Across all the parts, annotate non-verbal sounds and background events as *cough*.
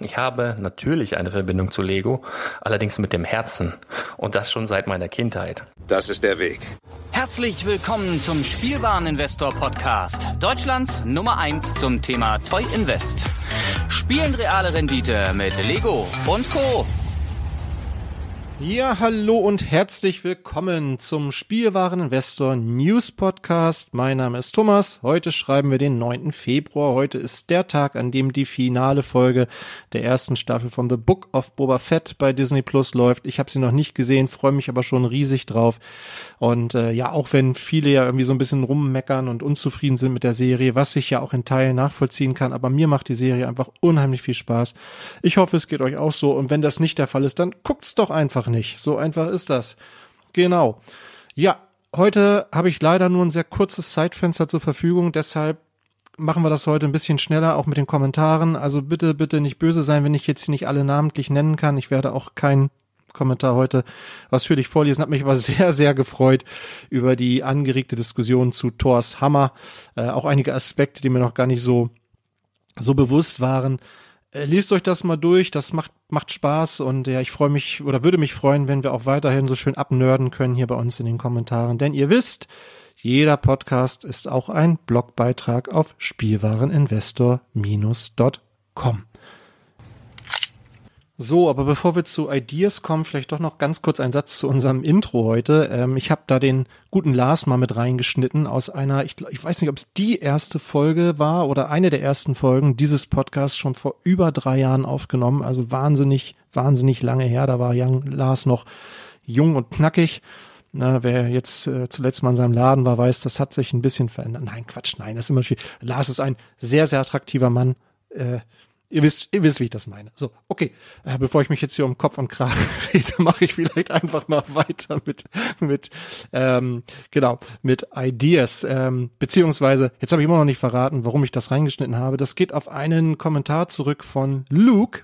Ich habe natürlich eine Verbindung zu Lego, allerdings mit dem Herzen. Und das schon seit meiner Kindheit. Das ist der Weg. Herzlich willkommen zum Spielwareninvestor Podcast. Deutschlands Nummer 1 zum Thema Toy Invest. Spielen reale Rendite mit Lego und Co. Ja, hallo und herzlich willkommen zum Spielwareninvestor News Podcast. Mein Name ist Thomas. Heute schreiben wir den 9. Februar. Heute ist der Tag, an dem die finale Folge der ersten Staffel von The Book of Boba Fett bei Disney Plus läuft. Ich habe sie noch nicht gesehen, freue mich aber schon riesig drauf. Und äh, ja, auch wenn viele ja irgendwie so ein bisschen rummeckern und unzufrieden sind mit der Serie, was ich ja auch in Teilen nachvollziehen kann, aber mir macht die Serie einfach unheimlich viel Spaß. Ich hoffe, es geht euch auch so. Und wenn das nicht der Fall ist, dann guckt's doch einfach einfach nicht. So einfach ist das. Genau. Ja, heute habe ich leider nur ein sehr kurzes Zeitfenster zur Verfügung, deshalb machen wir das heute ein bisschen schneller, auch mit den Kommentaren. Also bitte, bitte nicht böse sein, wenn ich jetzt hier nicht alle namentlich nennen kann. Ich werde auch keinen Kommentar heute ausführlich vorlesen. Hat mich aber *laughs* sehr, sehr gefreut über die angeregte Diskussion zu Thors Hammer. Äh, auch einige Aspekte, die mir noch gar nicht so, so bewusst waren. Äh, lest euch das mal durch, das macht, macht Spaß und ja, ich freue mich oder würde mich freuen, wenn wir auch weiterhin so schön abnörden können hier bei uns in den Kommentaren. Denn ihr wisst, jeder Podcast ist auch ein Blogbeitrag auf Spielwareninvestor-.com. So, aber bevor wir zu Ideas kommen, vielleicht doch noch ganz kurz ein Satz zu unserem Intro heute. Ähm, ich habe da den guten Lars mal mit reingeschnitten aus einer, ich, ich weiß nicht, ob es die erste Folge war oder eine der ersten Folgen dieses Podcasts schon vor über drei Jahren aufgenommen. Also wahnsinnig wahnsinnig lange her. Da war Young Lars noch jung und knackig. Na, wer jetzt äh, zuletzt mal in seinem Laden war, weiß, das hat sich ein bisschen verändert. Nein, Quatsch, nein, das ist immer viel. Lars ist ein sehr, sehr attraktiver Mann. Äh, Ihr wisst, ihr wisst, wie ich das meine. So, okay. Äh, bevor ich mich jetzt hier um Kopf und Kragen *laughs* rede, mache ich vielleicht einfach mal weiter mit, mit, ähm, genau, mit Ideas. Ähm, beziehungsweise, jetzt habe ich immer noch nicht verraten, warum ich das reingeschnitten habe. Das geht auf einen Kommentar zurück von Luke.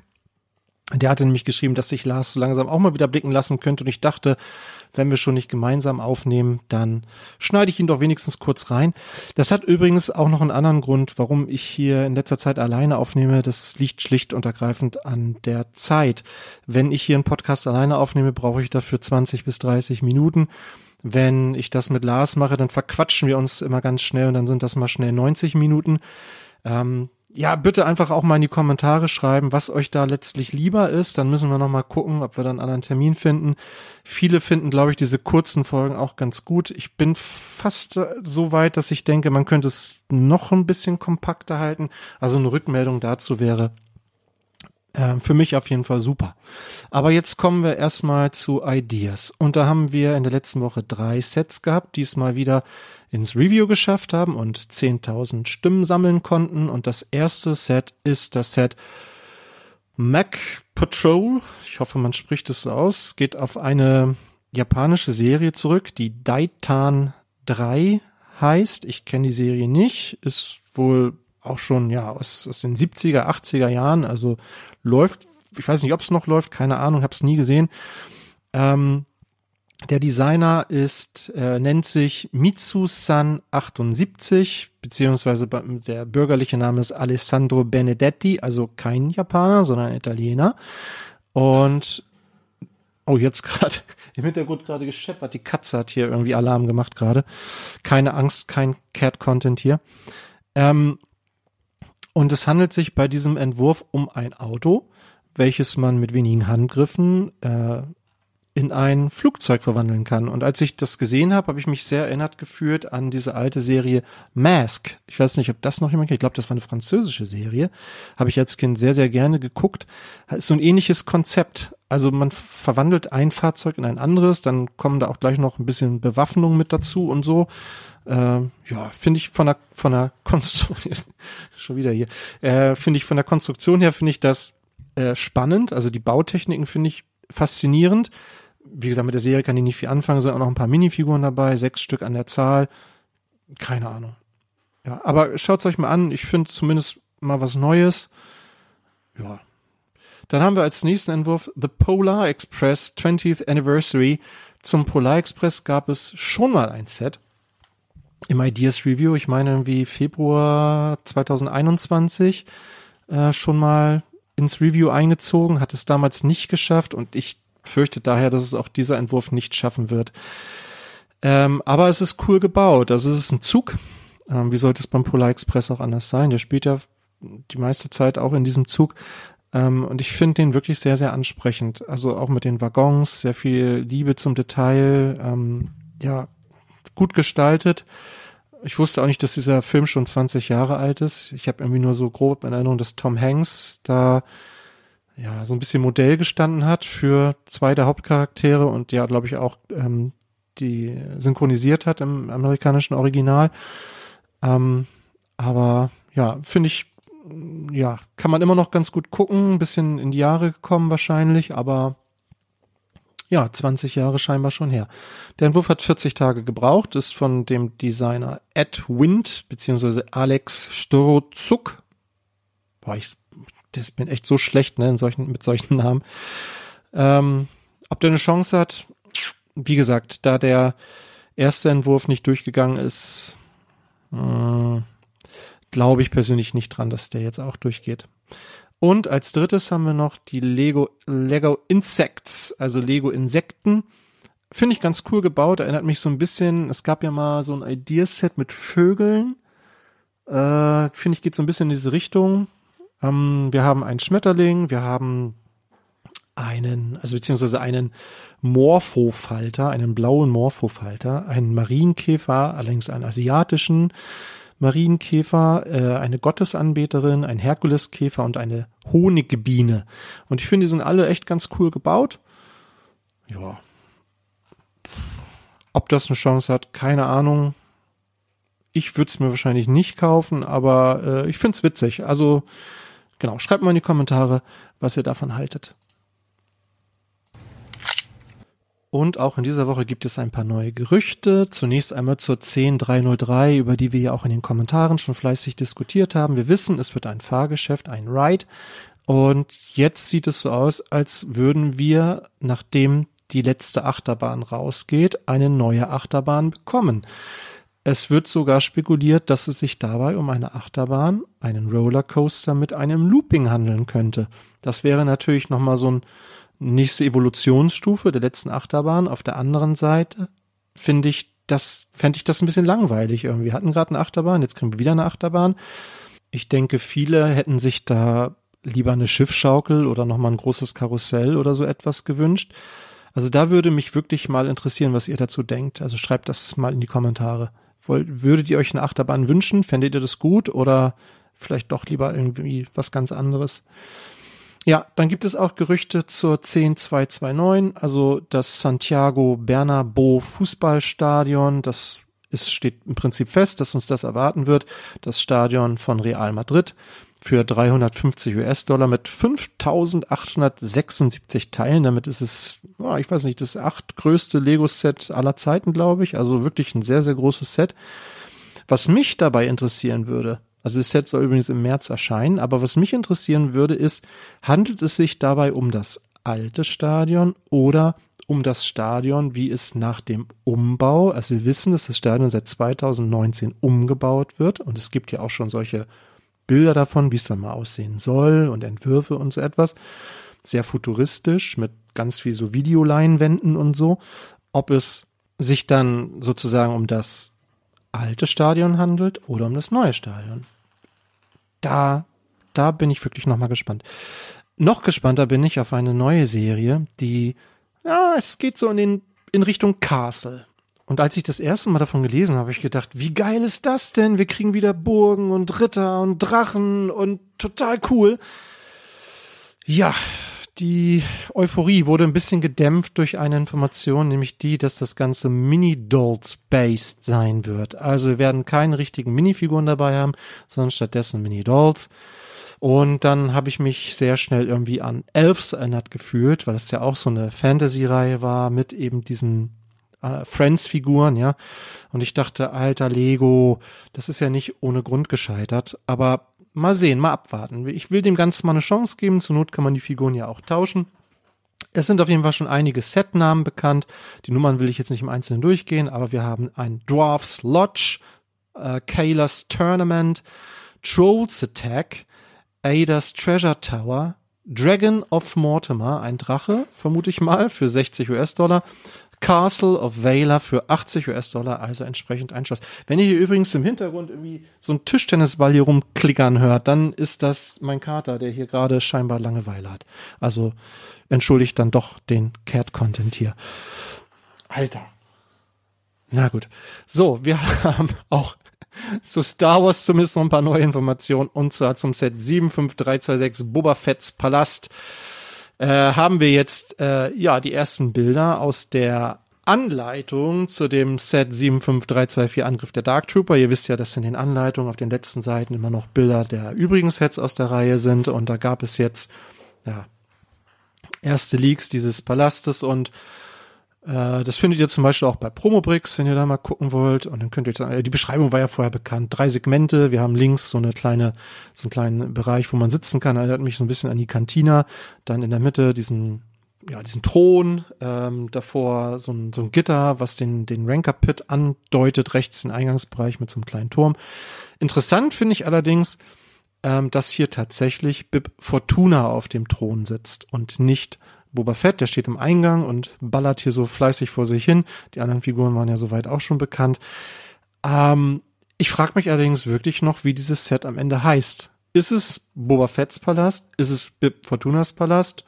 Der hatte nämlich geschrieben, dass sich Lars so langsam auch mal wieder blicken lassen könnte. Und ich dachte, wenn wir schon nicht gemeinsam aufnehmen, dann schneide ich ihn doch wenigstens kurz rein. Das hat übrigens auch noch einen anderen Grund, warum ich hier in letzter Zeit alleine aufnehme. Das liegt schlicht und ergreifend an der Zeit. Wenn ich hier einen Podcast alleine aufnehme, brauche ich dafür 20 bis 30 Minuten. Wenn ich das mit Lars mache, dann verquatschen wir uns immer ganz schnell und dann sind das mal schnell 90 Minuten. Ähm, ja, bitte einfach auch mal in die Kommentare schreiben, was euch da letztlich lieber ist. Dann müssen wir noch mal gucken, ob wir dann einen anderen Termin finden. Viele finden, glaube ich, diese kurzen Folgen auch ganz gut. Ich bin fast so weit, dass ich denke, man könnte es noch ein bisschen kompakter halten. Also eine Rückmeldung dazu wäre äh, für mich auf jeden Fall super. Aber jetzt kommen wir erstmal zu Ideas. Und da haben wir in der letzten Woche drei Sets gehabt, diesmal wieder ins Review geschafft haben und 10.000 Stimmen sammeln konnten. Und das erste Set ist das Set Mac Patrol. Ich hoffe, man spricht es so aus. Geht auf eine japanische Serie zurück, die Daitan 3 heißt. Ich kenne die Serie nicht. Ist wohl auch schon, ja, aus, aus den 70er, 80er Jahren. Also läuft, ich weiß nicht, ob es noch läuft, keine Ahnung, habe es nie gesehen. Ähm, der Designer ist, äh, nennt sich Mitsu-san 78, beziehungsweise der bürgerliche Name ist Alessandro Benedetti, also kein Japaner, sondern Italiener. Und oh, jetzt gerade *laughs* im Hintergrund gerade gescheppert. Die Katze hat hier irgendwie Alarm gemacht gerade. Keine Angst, kein Cat-Content hier. Ähm, und es handelt sich bei diesem Entwurf um ein Auto, welches man mit wenigen Handgriffen äh, in ein Flugzeug verwandeln kann. Und als ich das gesehen habe, habe ich mich sehr erinnert gefühlt an diese alte Serie Mask. Ich weiß nicht, ob das noch jemand kennt. Ich glaube, das war eine französische Serie. Habe ich als Kind sehr, sehr gerne geguckt. Ist so ein ähnliches Konzept. Also man verwandelt ein Fahrzeug in ein anderes, dann kommen da auch gleich noch ein bisschen Bewaffnung mit dazu und so. Ähm, ja, finde ich von der von der *laughs* Konstruktion schon wieder hier. Äh, finde ich von der Konstruktion her finde ich das äh, spannend. Also die Bautechniken finde ich faszinierend wie gesagt, mit der Serie kann ich nicht viel anfangen, sind auch noch ein paar Minifiguren dabei, sechs Stück an der Zahl. Keine Ahnung. Ja, aber schaut's euch mal an. Ich finde zumindest mal was Neues. Ja. Dann haben wir als nächsten Entwurf The Polar Express 20th Anniversary. Zum Polar Express gab es schon mal ein Set im Ideas Review. Ich meine irgendwie Februar 2021 äh, schon mal ins Review eingezogen, hat es damals nicht geschafft und ich fürchtet daher, dass es auch dieser Entwurf nicht schaffen wird. Ähm, aber es ist cool gebaut. Also es ist ein Zug. Ähm, wie sollte es beim Polar Express auch anders sein? Der spielt ja die meiste Zeit auch in diesem Zug. Ähm, und ich finde den wirklich sehr, sehr ansprechend. Also auch mit den Waggons, sehr viel Liebe zum Detail, ähm, ja, gut gestaltet. Ich wusste auch nicht, dass dieser Film schon 20 Jahre alt ist. Ich habe irgendwie nur so grob in Erinnerung, dass Tom Hanks da ja, so ein bisschen Modell gestanden hat für zwei der Hauptcharaktere und ja, glaube ich, auch ähm, die synchronisiert hat im amerikanischen Original. Ähm, aber ja, finde ich, ja, kann man immer noch ganz gut gucken, ein bisschen in die Jahre gekommen wahrscheinlich, aber ja, 20 Jahre scheinbar schon her. Der Entwurf hat 40 Tage gebraucht, ist von dem Designer Ed Wind beziehungsweise Alex Storozuk. Boah, ich das bin echt so schlecht, ne, in solchen, mit solchen Namen. Ähm, ob der eine Chance hat, wie gesagt, da der erste Entwurf nicht durchgegangen ist, äh, glaube ich persönlich nicht dran, dass der jetzt auch durchgeht. Und als drittes haben wir noch die Lego, Lego Insects, also Lego Insekten. Finde ich ganz cool gebaut, erinnert mich so ein bisschen, es gab ja mal so ein Ideaset mit Vögeln. Äh, Finde ich, geht so ein bisschen in diese Richtung. Ähm, wir haben einen Schmetterling, wir haben einen, also beziehungsweise einen Morphofalter, einen blauen Morphofalter, einen Marienkäfer, allerdings einen asiatischen, Marienkäfer, äh, eine Gottesanbeterin, ein Herkuleskäfer und eine Honigbiene. Und ich finde, die sind alle echt ganz cool gebaut. Ja. Ob das eine Chance hat, keine Ahnung. Ich würde es mir wahrscheinlich nicht kaufen, aber äh, ich finde es witzig. Also genau, schreibt mal in die Kommentare, was ihr davon haltet. Und auch in dieser Woche gibt es ein paar neue Gerüchte. Zunächst einmal zur 10303, über die wir ja auch in den Kommentaren schon fleißig diskutiert haben. Wir wissen, es wird ein Fahrgeschäft, ein Ride. Und jetzt sieht es so aus, als würden wir, nachdem die letzte Achterbahn rausgeht, eine neue Achterbahn bekommen. Es wird sogar spekuliert, dass es sich dabei um eine Achterbahn, einen Rollercoaster mit einem Looping handeln könnte. Das wäre natürlich nochmal so ein nächste Evolutionsstufe der letzten Achterbahn. Auf der anderen Seite finde ich das, fände ich das ein bisschen langweilig irgendwie. Wir hatten gerade eine Achterbahn, jetzt kriegen wir wieder eine Achterbahn. Ich denke, viele hätten sich da lieber eine Schiffschaukel oder nochmal ein großes Karussell oder so etwas gewünscht. Also da würde mich wirklich mal interessieren, was ihr dazu denkt. Also schreibt das mal in die Kommentare. Wollt, würdet ihr euch eine Achterbahn wünschen? Fändet ihr das gut oder vielleicht doch lieber irgendwie was ganz anderes? Ja, dann gibt es auch Gerüchte zur 10229, also das Santiago Bernabeu Fußballstadion. Das ist, steht im Prinzip fest, dass uns das erwarten wird. Das Stadion von Real Madrid für 350 US-Dollar mit 5876 Teilen. Damit ist es, oh, ich weiß nicht, das achtgrößte Lego-Set aller Zeiten, glaube ich. Also wirklich ein sehr, sehr großes Set. Was mich dabei interessieren würde, also das Set soll übrigens im März erscheinen, aber was mich interessieren würde, ist, handelt es sich dabei um das alte Stadion oder um das Stadion, wie es nach dem Umbau, also wir wissen, dass das Stadion seit 2019 umgebaut wird und es gibt ja auch schon solche Bilder davon, wie es dann mal aussehen soll und Entwürfe und so etwas. Sehr futuristisch mit ganz viel so Videoleinwänden und so. Ob es sich dann sozusagen um das alte Stadion handelt oder um das neue Stadion. Da, da bin ich wirklich nochmal gespannt. Noch gespannter bin ich auf eine neue Serie, die, ja, es geht so in den, in Richtung Castle. Und als ich das erste Mal davon gelesen habe, habe ich gedacht, wie geil ist das denn? Wir kriegen wieder Burgen und Ritter und Drachen und total cool. Ja, die Euphorie wurde ein bisschen gedämpft durch eine Information, nämlich die, dass das Ganze Mini-Dolls-based sein wird. Also wir werden keine richtigen Minifiguren dabei haben, sondern stattdessen Mini-Dolls. Und dann habe ich mich sehr schnell irgendwie an Elves erinnert gefühlt, weil das ja auch so eine Fantasy-Reihe war mit eben diesen äh, Friends-Figuren, ja. Und ich dachte, alter Lego, das ist ja nicht ohne Grund gescheitert. Aber mal sehen, mal abwarten. Ich will dem Ganzen mal eine Chance geben. Zur Not kann man die Figuren ja auch tauschen. Es sind auf jeden Fall schon einige Setnamen bekannt. Die Nummern will ich jetzt nicht im Einzelnen durchgehen, aber wir haben ein Dwarfs Lodge, äh, Kayla's Tournament, Trolls Attack, Ada's Treasure Tower, Dragon of Mortimer, ein Drache, vermute ich mal, für 60 US-Dollar, Castle of Valor für 80 US-Dollar, also entsprechend ein Schuss. Wenn ihr hier übrigens im Hintergrund irgendwie so ein Tischtennisball hier rumklickern hört, dann ist das mein Kater, der hier gerade scheinbar Langeweile hat. Also entschuldigt dann doch den Cat-Content hier. Alter. Na gut. So, wir *laughs* haben auch zu Star Wars zumindest noch ein paar neue Informationen und zwar zum Set 75326 Boba Fett's Palast äh, haben wir jetzt äh, ja die ersten Bilder aus der Anleitung zu dem Set 75324 Angriff der Dark Trooper. Ihr wisst ja, dass in den Anleitungen auf den letzten Seiten immer noch Bilder der übrigen Sets aus der Reihe sind und da gab es jetzt ja erste Leaks dieses Palastes und das findet ihr zum Beispiel auch bei Promobricks, wenn ihr da mal gucken wollt. Und dann könnt ihr, äh, die Beschreibung war ja vorher bekannt. Drei Segmente. Wir haben links so eine kleine, so einen kleinen Bereich, wo man sitzen kann. Erinnert mich so ein bisschen an die Kantina. Dann in der Mitte diesen, ja, diesen Thron. Ähm, davor so ein, so ein Gitter, was den, den Ranker Pit andeutet. Rechts den Eingangsbereich mit so einem kleinen Turm. Interessant finde ich allerdings, ähm, dass hier tatsächlich Bib Fortuna auf dem Thron sitzt und nicht Boba Fett, der steht im Eingang und ballert hier so fleißig vor sich hin. Die anderen Figuren waren ja soweit auch schon bekannt. Ähm, ich frage mich allerdings wirklich noch, wie dieses Set am Ende heißt. Ist es Boba Fett's Palast? Ist es Bib Fortunas Palast?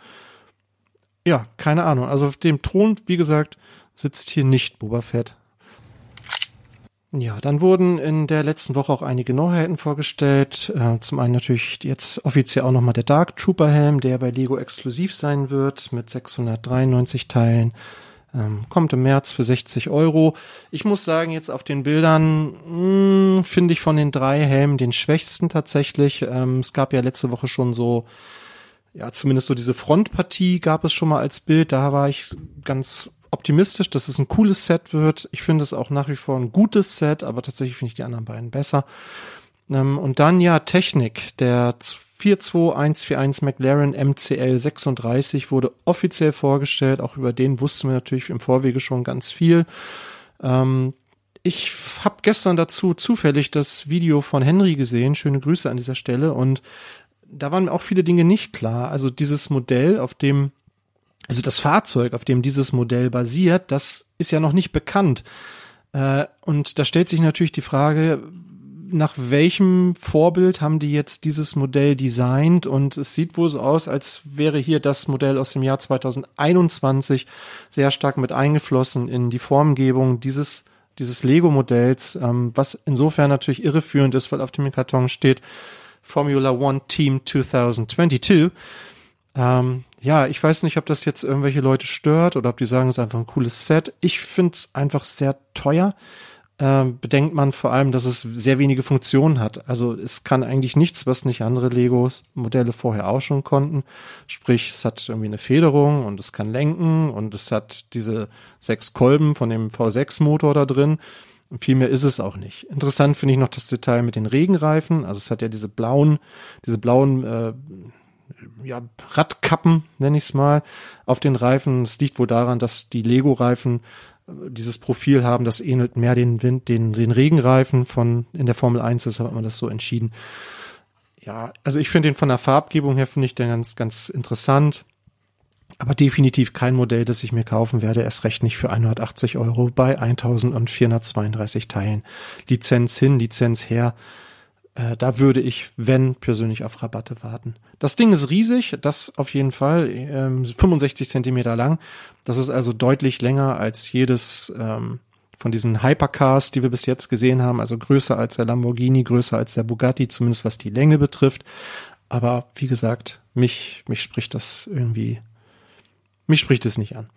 Ja, keine Ahnung. Also auf dem Thron, wie gesagt, sitzt hier nicht Boba Fett. Ja, dann wurden in der letzten Woche auch einige Neuheiten vorgestellt. Äh, zum einen natürlich jetzt offiziell auch nochmal der Dark Trooper Helm, der bei Lego exklusiv sein wird mit 693 Teilen. Ähm, kommt im März für 60 Euro. Ich muss sagen, jetzt auf den Bildern finde ich von den drei Helmen den schwächsten tatsächlich. Ähm, es gab ja letzte Woche schon so, ja, zumindest so diese Frontpartie gab es schon mal als Bild. Da war ich ganz optimistisch, dass es ein cooles Set wird. Ich finde es auch nach wie vor ein gutes Set, aber tatsächlich finde ich die anderen beiden besser. Ähm, und dann ja Technik. Der 42141 McLaren MCL 36 wurde offiziell vorgestellt. Auch über den wussten wir natürlich im Vorwege schon ganz viel. Ähm, ich habe gestern dazu zufällig das Video von Henry gesehen. Schöne Grüße an dieser Stelle. Und da waren mir auch viele Dinge nicht klar. Also dieses Modell, auf dem, also das Fahrzeug, auf dem dieses Modell basiert, das ist ja noch nicht bekannt. Äh, und da stellt sich natürlich die Frage, nach welchem Vorbild haben die jetzt dieses Modell designt? Und es sieht wohl so aus, als wäre hier das Modell aus dem Jahr 2021 sehr stark mit eingeflossen in die Formgebung dieses dieses Lego-Modells, ähm, was insofern natürlich irreführend ist, weil auf dem Karton steht Formula One Team 2022. Ähm, ja, ich weiß nicht, ob das jetzt irgendwelche Leute stört oder ob die sagen, es ist einfach ein cooles Set. Ich finde es einfach sehr teuer äh, bedenkt man vor allem, dass es sehr wenige Funktionen hat. Also es kann eigentlich nichts, was nicht andere Lego-Modelle vorher auch schon konnten. Sprich, es hat irgendwie eine Federung und es kann lenken und es hat diese sechs Kolben von dem V6-Motor da drin. Viel mehr ist es auch nicht. Interessant finde ich noch das Detail mit den Regenreifen. Also es hat ja diese blauen, diese blauen äh, ja, Radkappen, nenne ich es mal, auf den Reifen. Es liegt wohl daran, dass die Lego-Reifen dieses Profil haben, das ähnelt mehr den Wind, den, den Regenreifen von in der Formel 1, deshalb hat man das so entschieden. Ja, also ich finde den von der Farbgebung her finde ich den ganz, ganz interessant. Aber definitiv kein Modell, das ich mir kaufen werde, erst recht nicht für 180 Euro bei 1432 Teilen. Lizenz hin, Lizenz her. Äh, da würde ich, wenn, persönlich auf Rabatte warten. Das Ding ist riesig, das auf jeden Fall, ähm, 65 Zentimeter lang. Das ist also deutlich länger als jedes ähm, von diesen Hypercars, die wir bis jetzt gesehen haben. Also größer als der Lamborghini, größer als der Bugatti, zumindest was die Länge betrifft. Aber wie gesagt, mich, mich spricht das irgendwie, mich spricht es nicht an.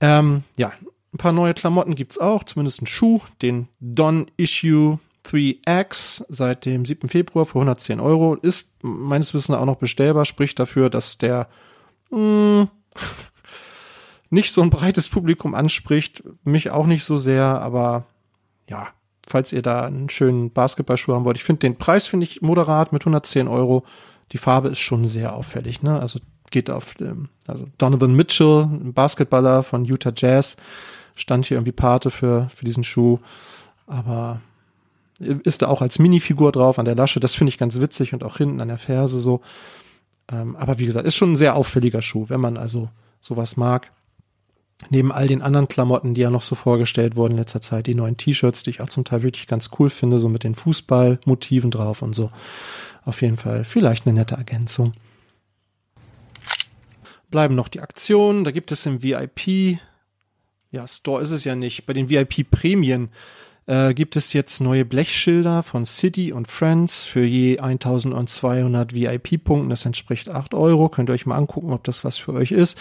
Ähm, ja, ein paar neue Klamotten gibt's auch, zumindest einen Schuh, den Don Issue 3X seit dem 7. Februar für 110 Euro. Ist meines Wissens auch noch bestellbar, spricht dafür, dass der mh, hm, *laughs* nicht so ein breites Publikum anspricht. Mich auch nicht so sehr, aber ja, falls ihr da einen schönen Basketballschuh haben wollt. Ich finde den Preis finde ich moderat mit 110 Euro. Die Farbe ist schon sehr auffällig, ne? Also geht auf, ähm, also Donovan Mitchell, Basketballer von Utah Jazz, stand hier irgendwie Pate für, für diesen Schuh. Aber ist da auch als Minifigur drauf an der Lasche. Das finde ich ganz witzig und auch hinten an der Ferse so. Ähm, aber wie gesagt, ist schon ein sehr auffälliger Schuh, wenn man also sowas mag. Neben all den anderen Klamotten, die ja noch so vorgestellt wurden in letzter Zeit, die neuen T-Shirts, die ich auch zum Teil wirklich ganz cool finde, so mit den Fußballmotiven drauf und so. Auf jeden Fall vielleicht eine nette Ergänzung. Bleiben noch die Aktionen. Da gibt es im VIP, ja, Store ist es ja nicht, bei den VIP-Prämien äh, gibt es jetzt neue Blechschilder von City und Friends für je 1200 VIP-Punkten. Das entspricht 8 Euro. Könnt ihr euch mal angucken, ob das was für euch ist.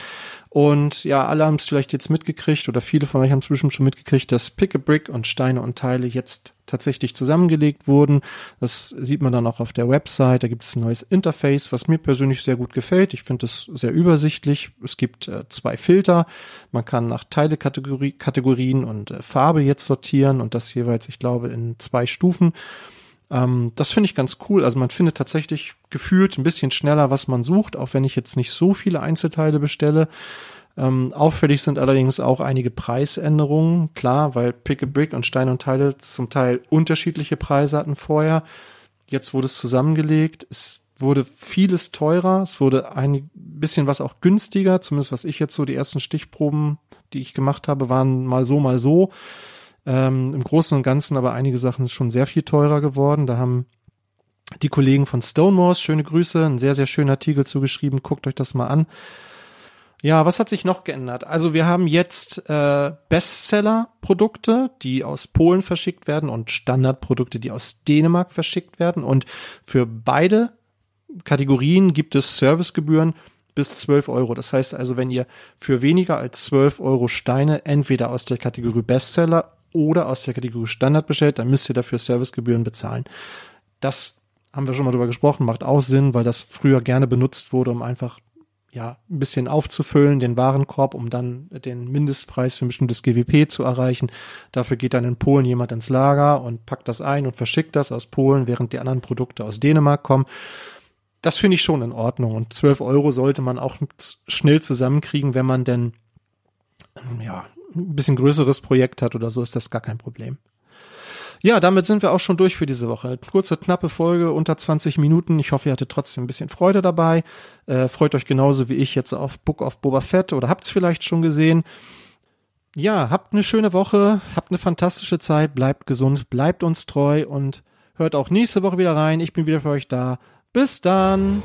Und ja, alle haben es vielleicht jetzt mitgekriegt oder viele von euch haben es bestimmt schon mitgekriegt, dass Pick a Brick und Steine und Teile jetzt tatsächlich zusammengelegt wurden. Das sieht man dann auch auf der Website. Da gibt es ein neues Interface, was mir persönlich sehr gut gefällt. Ich finde es sehr übersichtlich. Es gibt äh, zwei Filter. Man kann nach Teilekategorien und äh, Farbe jetzt sortieren und das jeweils, ich glaube, in zwei Stufen. Ähm, das finde ich ganz cool. Also man findet tatsächlich gefühlt ein bisschen schneller, was man sucht, auch wenn ich jetzt nicht so viele Einzelteile bestelle. Ähm, auffällig sind allerdings auch einige Preisänderungen. Klar, weil Pick a Brick und Stein und Teile zum Teil unterschiedliche Preise hatten vorher. Jetzt wurde es zusammengelegt. Es wurde vieles teurer. Es wurde ein bisschen was auch günstiger. Zumindest was ich jetzt so die ersten Stichproben, die ich gemacht habe, waren mal so, mal so. Ähm, Im Großen und Ganzen aber einige Sachen schon sehr viel teurer geworden. Da haben die Kollegen von Stonemores, schöne Grüße, ein sehr, sehr schöner Artikel zugeschrieben. Guckt euch das mal an. Ja, was hat sich noch geändert? Also wir haben jetzt äh, Bestseller-Produkte, die aus Polen verschickt werden und Standardprodukte, die aus Dänemark verschickt werden. Und für beide Kategorien gibt es Servicegebühren bis 12 Euro. Das heißt also, wenn ihr für weniger als 12 Euro Steine entweder aus der Kategorie Bestseller oder aus der Kategorie Standard bestellt, dann müsst ihr dafür Servicegebühren bezahlen. Das haben wir schon mal drüber gesprochen, macht auch Sinn, weil das früher gerne benutzt wurde, um einfach ja, ein bisschen aufzufüllen, den Warenkorb, um dann den Mindestpreis für ein bestimmtes GWP zu erreichen. Dafür geht dann in Polen jemand ins Lager und packt das ein und verschickt das aus Polen, während die anderen Produkte aus Dänemark kommen. Das finde ich schon in Ordnung. Und 12 Euro sollte man auch schnell zusammenkriegen, wenn man denn, ja, ein bisschen größeres Projekt hat oder so, ist das gar kein Problem. Ja, damit sind wir auch schon durch für diese Woche. Kurze, knappe Folge, unter 20 Minuten. Ich hoffe, ihr hattet trotzdem ein bisschen Freude dabei. Äh, freut euch genauso wie ich jetzt auf Book of Boba Fett oder habt's vielleicht schon gesehen. Ja, habt eine schöne Woche, habt eine fantastische Zeit, bleibt gesund, bleibt uns treu und hört auch nächste Woche wieder rein. Ich bin wieder für euch da. Bis dann.